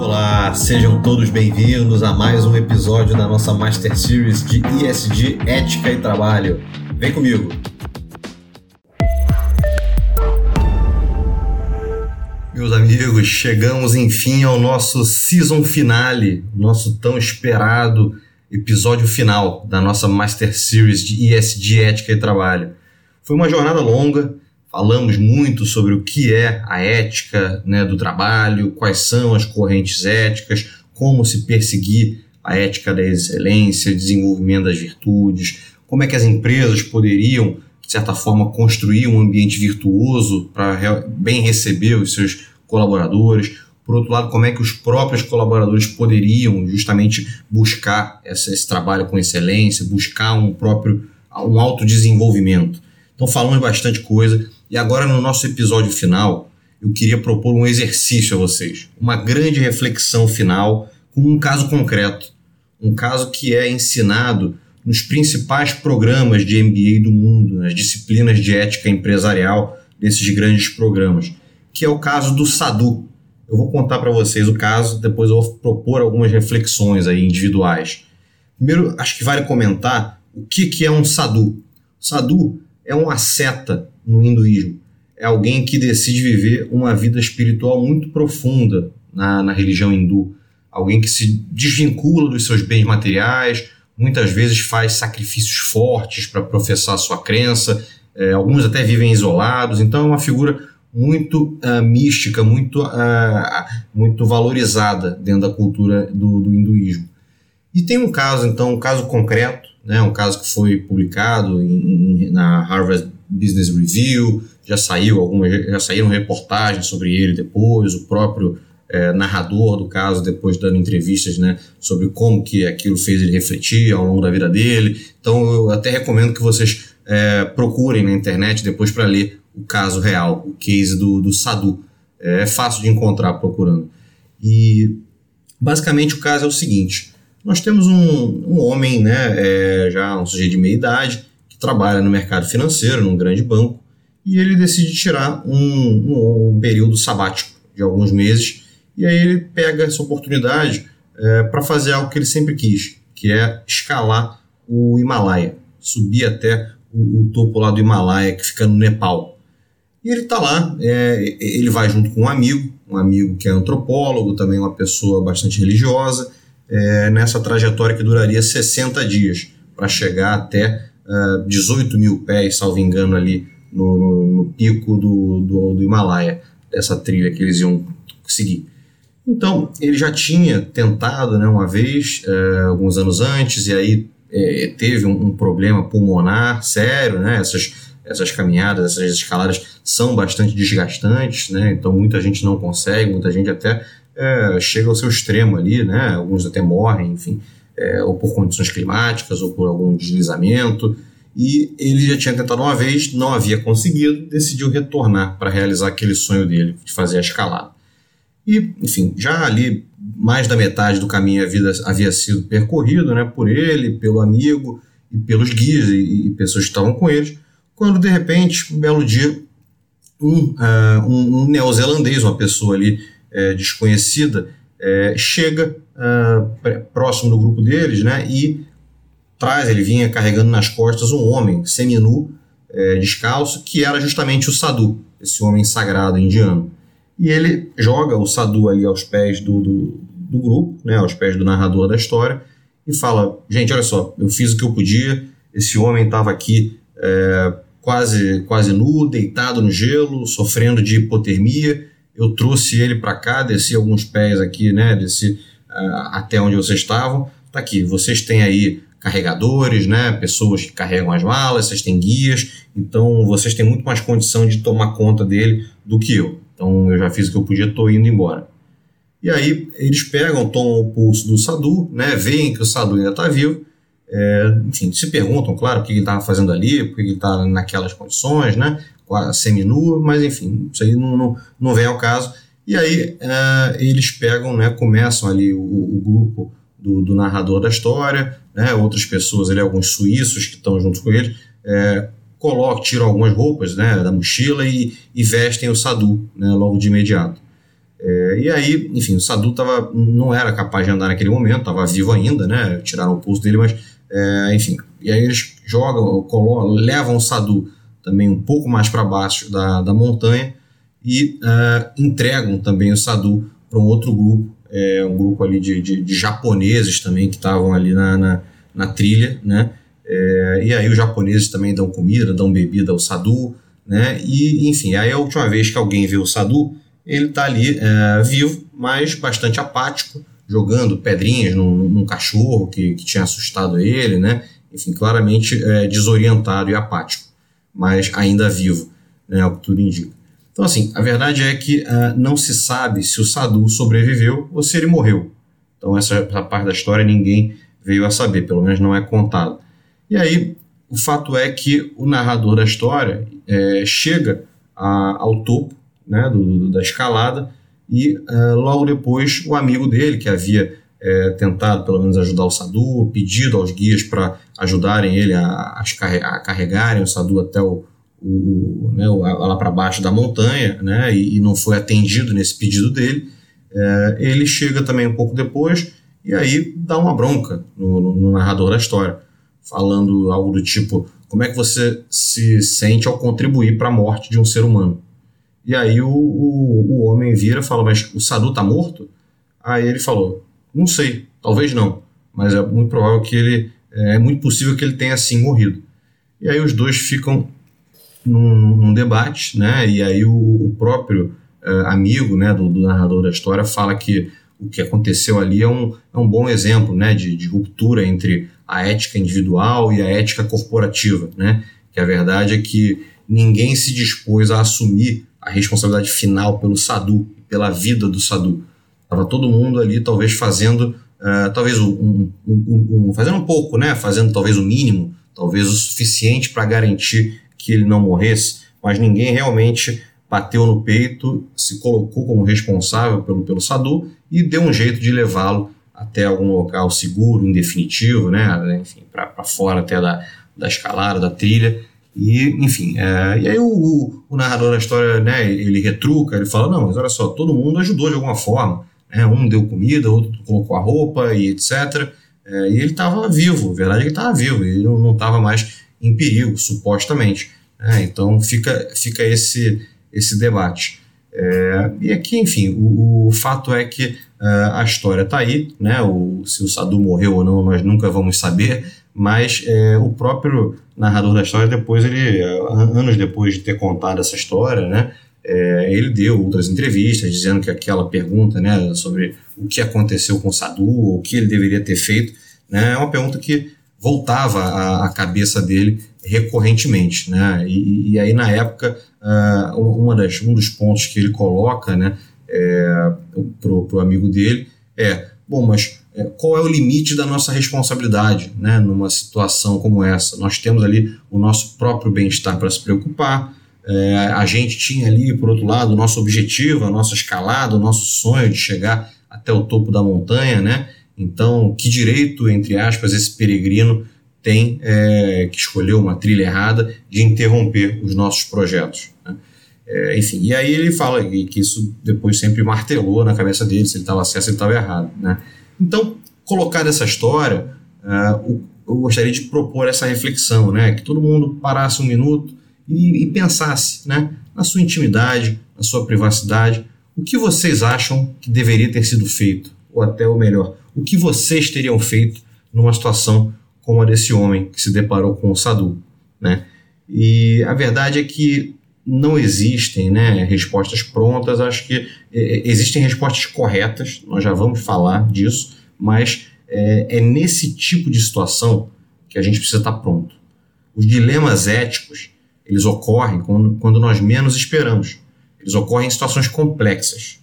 Olá, sejam todos bem-vindos a mais um episódio da nossa Master Series de ISD Ética e Trabalho. Vem comigo! Meus amigos, chegamos enfim ao nosso season finale, nosso tão esperado episódio final da nossa Master Series de ESG Ética e Trabalho. Foi uma jornada longa, falamos muito sobre o que é a ética né, do trabalho, quais são as correntes éticas, como se perseguir a ética da excelência, desenvolvimento das virtudes, como é que as empresas poderiam, de certa forma, construir um ambiente virtuoso para bem receber os seus colaboradores. Por outro lado, como é que os próprios colaboradores poderiam justamente buscar esse, trabalho com excelência, buscar um próprio um autodesenvolvimento. Então falamos bastante coisa e agora no nosso episódio final eu queria propor um exercício a vocês, uma grande reflexão final com um caso concreto, um caso que é ensinado nos principais programas de MBA do mundo, nas disciplinas de ética empresarial desses grandes programas, que é o caso do SADU. Eu vou contar para vocês o caso, depois eu vou propor algumas reflexões aí individuais. Primeiro, acho que vale comentar o que, que é um SADU. Sadhu é um asceta no hinduísmo. É alguém que decide viver uma vida espiritual muito profunda na, na religião hindu. Alguém que se desvincula dos seus bens materiais, muitas vezes faz sacrifícios fortes para professar sua crença, é, alguns até vivem isolados, então é uma figura muito uh, mística, muito, uh, muito valorizada dentro da cultura do, do hinduísmo. E tem um caso, então, um caso concreto, né, um caso que foi publicado em, na Harvard Business Review, já saiu algumas, já saíram reportagens sobre ele depois, o próprio é, narrador do caso depois dando entrevistas, né, sobre como que aquilo fez ele refletir ao longo da vida dele. Então eu até recomendo que vocês é, procurem na internet depois para ler o caso real, o case do, do Sadu. É, é fácil de encontrar procurando. E basicamente o caso é o seguinte: nós temos um, um homem, né, é, já um sujeito de meia idade, trabalha no mercado financeiro, num grande banco, e ele decide tirar um, um, um período sabático de alguns meses, e aí ele pega essa oportunidade é, para fazer algo que ele sempre quis, que é escalar o Himalaia, subir até o, o topo lá do Himalaia, que fica no Nepal. E ele está lá, é, ele vai junto com um amigo, um amigo que é antropólogo, também uma pessoa bastante religiosa, é, nessa trajetória que duraria 60 dias para chegar até uh, é, 18 mil pés, salvo engano, ali no, no, no pico do, do, do, Himalaia, dessa trilha que eles iam seguir. Então, ele já tinha tentado né, uma vez, uh, alguns anos antes, e aí uh, teve um, um, problema pulmonar sério, né, essas, essas caminhadas, essas escaladas são bastante desgastantes, né, então muita gente não consegue, muita gente até é, chega ao seu extremo ali, né? Alguns até morrem, enfim, é, ou por condições climáticas ou por algum deslizamento. E ele já tinha tentado uma vez, não havia conseguido, decidiu retornar para realizar aquele sonho dele de fazer a escalada. E, enfim, já ali mais da metade do caminho havia, havia sido percorrido né, por ele, pelo amigo e pelos guias e, e pessoas que estavam com eles, quando de repente, um belo dia, um, uh, um, um neozelandês, uma pessoa ali é, desconhecida, é, chega uh, próximo do grupo deles né, e traz, ele vinha carregando nas costas um homem seminu, é, descalço, que era justamente o Sadu, esse homem sagrado indiano. E ele joga o Sadu ali aos pés do, do, do grupo, né, aos pés do narrador da história, e fala: Gente, olha só, eu fiz o que eu podia, esse homem estava aqui é, quase, quase nu, deitado no gelo, sofrendo de hipotermia eu trouxe ele para cá, desci alguns pés aqui, né? Desci até onde vocês estavam. Tá aqui, vocês têm aí carregadores, né? Pessoas que carregam as malas, vocês têm guias, então vocês têm muito mais condição de tomar conta dele do que eu. Então eu já fiz o que eu podia, estou indo embora. E aí eles pegam, tomam o pulso do Sadu, né? Veem que o Sadu ainda está vivo. É, enfim, se perguntam, claro, o que ele estava fazendo ali, por que ele está naquelas condições, né? semi-nua, mas enfim, isso aí não, não, não vem ao caso. E aí uh, eles pegam, né, começam ali o, o grupo do, do, narrador da história, né, outras pessoas ali, alguns suíços que estão junto com ele, é, colocam, tiram algumas roupas né, da mochila e, e vestem o Sadu né, logo de imediato. É, e aí, enfim, o Sadu tava, não era capaz de andar naquele momento, estava vivo ainda, né? Tiraram o pulso dele, mas, é, enfim. E aí eles jogam, colocam, levam o Sadu também um pouco mais para baixo da, da montanha e é, entregam também o Sadu para um outro grupo, é, um grupo ali de, de, de japoneses também que estavam ali na, na, na, trilha, né? É, e aí os japoneses também dão comida, dão bebida ao Sadu, né? E, enfim, aí a última vez que alguém vê o Sadu, ele está ali é, vivo, mas bastante apático, jogando pedrinhas num, num cachorro que, que, tinha assustado ele, né? Enfim, claramente é, desorientado e apático, mas ainda vivo, né? O que tudo indica. Então, assim, a verdade é que uh, não se sabe se o Sadu sobreviveu ou se ele morreu. Então, essa, essa parte da história ninguém veio a saber, pelo menos não é contado. E aí, o fato é que o narrador da história é, chega a, ao topo né, do, da escalada e uh, logo depois o amigo dele, que havia é, tentado pelo menos ajudar o Sadu, pedido aos guias para ajudarem ele a, a, carregarem o Sadu até o, o, né, lá para baixo da montanha, né, e, e, não foi atendido nesse pedido dele, é, ele chega também um pouco depois e aí dá uma bronca no, no, no narrador da história falando algo do tipo: como é que você se sente ao contribuir para a morte de um ser humano? E aí o, o, o homem vira e fala: Mas o Sadu tá morto? Aí ele falou: Não sei, talvez não, mas é muito provável que ele. É, é muito possível que ele tenha sim morrido. E aí os dois ficam num, num debate, né? E aí o, o próprio é, amigo né, do, do narrador da história fala que o que aconteceu ali é um, é um bom exemplo né, de, de ruptura entre a ética individual e a ética corporativa, né? Que a verdade é que ninguém se dispôs a assumir a responsabilidade final pelo Sadu, pela vida do Sadu. Estava todo mundo ali, talvez fazendo, uh, talvez um, um, um, fazendo um pouco, né? Fazendo talvez o mínimo, talvez o suficiente para garantir que ele não morresse, mas ninguém realmente bateu no peito, se colocou como responsável pelo, pelo Sadu e deu um jeito de levá-lo até algum local seguro, em definitivo, né? Enfim, para fora até da, da escalada, da trilha. E, enfim, é, e aí o, o, o, narrador da história, né, ele retruca, ele fala, não, mas olha só, todo mundo ajudou de alguma forma. Né? Um deu comida, outro colocou a roupa e etc. É, e ele estava vivo, a verdade é que ele estava vivo, ele não estava mais em perigo, supostamente. Né? Então fica, fica esse, esse debate. É, e aqui, enfim, o, o fato é que uh, a história está aí, né? O, se o Sadu morreu ou não, nós nunca vamos saber, mas é, o próprio narrador da história, depois, ele, anos depois de ter contado essa história, né? É, ele deu outras entrevistas dizendo que aquela pergunta né, sobre o que aconteceu com o Sadu, o que ele deveria ter feito, né, é uma pergunta que voltava à, à cabeça dele recorrentemente. Né? E, e aí, na época, uh, uma das, um dos pontos que ele coloca né, é, para o amigo dele é: bom, mas é, qual é o limite da nossa responsabilidade né, numa situação como essa? Nós temos ali o nosso próprio bem-estar para se preocupar. É, a gente tinha ali, por outro lado, o nosso objetivo, a nossa escalada, o nosso sonho de chegar até o topo da montanha, né? Então, que direito, entre aspas, esse peregrino tem é, que escolher uma trilha errada de interromper os nossos projetos? Né? É, enfim, e aí ele fala que isso depois sempre martelou na cabeça dele se ele estava certo, se ele estava errado. Né? Então, colocar essa história, uh, eu gostaria de propor essa reflexão, né? que todo mundo parasse um minuto e, e pensasse né? na sua intimidade, na sua privacidade, o que vocês acham que deveria ter sido feito, ou até o melhor, o que vocês teriam feito numa situação como a desse homem que se deparou com o Sadu, né? E a verdade é que não existem né, respostas prontas, acho que é, existem respostas corretas, nós já vamos falar disso, mas é, é, nesse tipo de situação que a gente precisa estar pronto. Os dilemas éticos, eles ocorrem quando, quando nós menos esperamos. Eles ocorrem em situações complexas.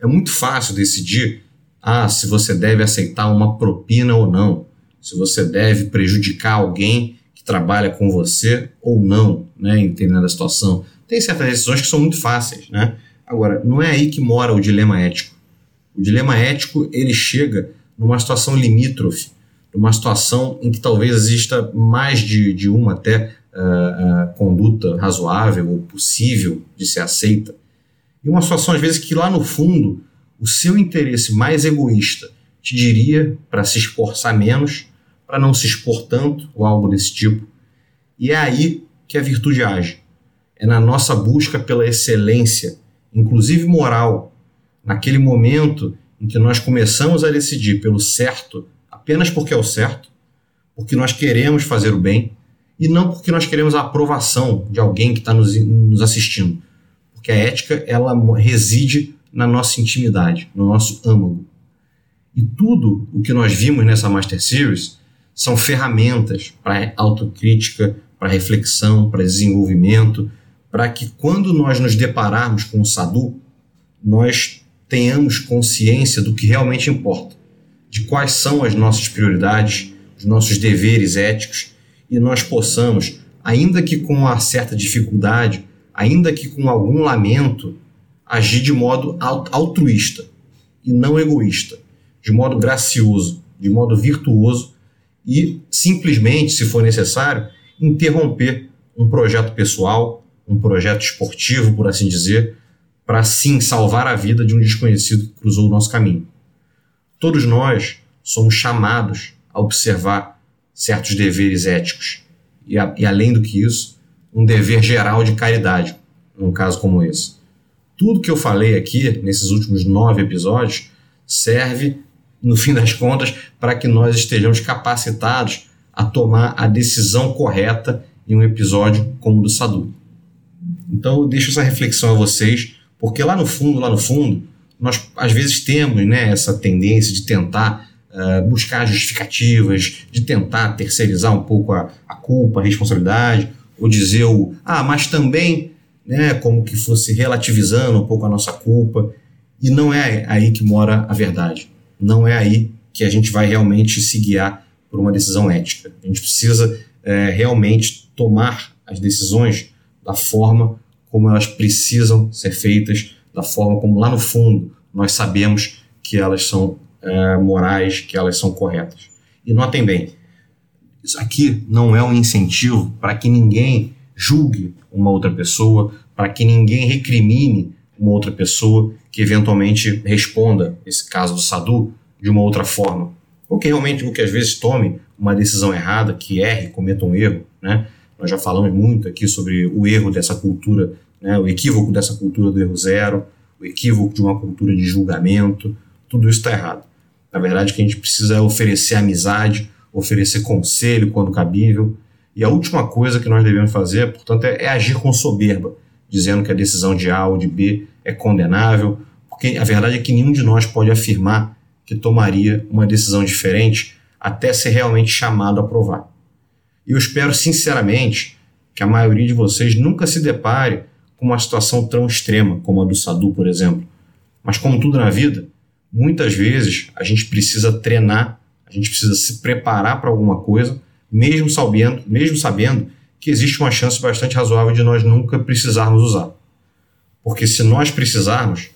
É muito fácil decidir ah, se você deve aceitar uma propina ou não, se você deve prejudicar alguém que trabalha com você ou não, né, em determinada situação. Tem certas decisões que são muito fáceis, né? Agora, não é aí que mora o dilema ético. O dilema ético, ele chega numa situação limítrofe, numa situação em que talvez exista mais de, de uma até uh, uh, conduta razoável ou possível de ser aceita. E uma situação, às vezes, que lá no fundo, o seu interesse mais egoísta te diria para se esforçar menos, para não se expor tanto, ou algo desse tipo. E é aí que a virtude age. É na nossa busca pela excelência, inclusive moral, naquele momento em que nós começamos a decidir pelo certo apenas porque é o certo, porque nós queremos fazer o bem e não porque nós queremos a aprovação de alguém que está nos, nos assistindo. Porque a ética ela reside na nossa intimidade, no nosso âmago. E tudo o que nós vimos nessa Master Series são ferramentas para autocrítica, para reflexão, para desenvolvimento, para que quando nós nos depararmos com o sadhu, nós tenhamos consciência do que realmente importa, de quais são as nossas prioridades, os nossos deveres éticos e nós possamos, ainda que com uma certa dificuldade, ainda que com algum lamento, agir de modo altruísta e não egoísta, de modo gracioso, de modo virtuoso e simplesmente, se for necessário, interromper um projeto pessoal, um projeto esportivo, por assim dizer, para sim salvar a vida de um desconhecido que cruzou o nosso caminho. Todos nós somos chamados a observar certos deveres éticos e, a, e além do que isso, um dever geral de caridade, num caso como esse. Tudo que eu falei aqui nesses últimos nove episódios serve, no fim das contas, para que nós estejamos capacitados a tomar a decisão correta em um episódio como o do Sadu. Então eu deixo essa reflexão a vocês, porque lá no fundo, lá no fundo, nós às vezes temos né, essa tendência de tentar uh, buscar justificativas, de tentar terceirizar um pouco a, a culpa, a responsabilidade, ou dizer o ah, mas também né, como que fosse relativizando um pouco a nossa culpa. E não é aí que mora a verdade. Não é aí que a gente vai realmente se guiar por uma decisão ética. A gente precisa é, realmente tomar as decisões da forma como elas precisam ser feitas, da forma como lá no fundo nós sabemos que elas são é, morais, que elas são corretas. E notem bem, isso aqui não é um incentivo para que ninguém julgue uma outra pessoa, para que ninguém recrimine uma outra pessoa que eventualmente responda esse caso do Sadu de uma outra forma. Ou que realmente, ou que às vezes tome uma decisão errada, que erre, cometa um erro. Né? Nós já falamos muito aqui sobre o erro dessa cultura, né? o equívoco dessa cultura do erro zero, o equívoco de uma cultura de julgamento. Tudo isso está errado. Na verdade, o que a gente precisa é oferecer amizade, oferecer conselho quando cabível, e a última coisa que nós devemos fazer, portanto, é, é agir com soberba, dizendo que a decisão de A ou de B é condenável, porque a verdade é que nenhum de nós pode afirmar que tomaria uma decisão diferente até ser realmente chamado a provar. E eu espero sinceramente que a maioria de vocês nunca se depare com uma situação tão extrema como a do Sadu, por exemplo. Mas como tudo na vida, muitas vezes a gente precisa treinar, a gente precisa se preparar para alguma coisa mesmo sabendo, mesmo sabendo que existe uma chance bastante razoável de nós nunca precisarmos usar. Porque se nós precisarmos,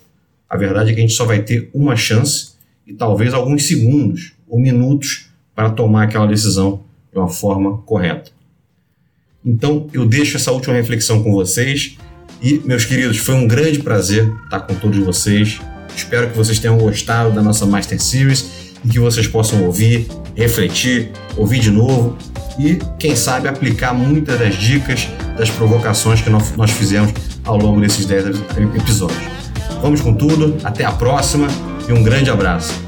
a verdade é que a gente só vai ter uma chance e talvez alguns segundos ou minutos para tomar aquela decisão de uma forma correta. Então, eu deixo essa última reflexão com vocês e, meus queridos, foi um grande prazer estar com todos vocês. Espero que vocês tenham gostado da nossa Master Series e que vocês possam ouvir, refletir, ouvir de novo e, quem sabe, aplicar muitas das dicas, das provocações que nós fizemos ao longo desses 10 episódios. Vamos com tudo, até a próxima e um grande abraço.